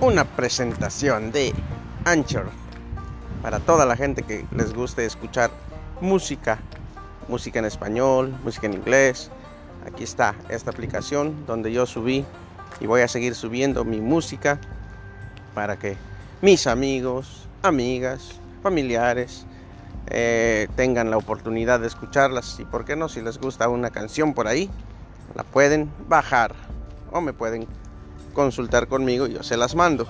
una presentación de Anchor para toda la gente que les guste escuchar música, música en español, música en inglés. Aquí está esta aplicación donde yo subí y voy a seguir subiendo mi música para que mis amigos, amigas, familiares eh, tengan la oportunidad de escucharlas y por qué no si les gusta una canción por ahí la pueden bajar o me pueden consultar conmigo y yo se las mando.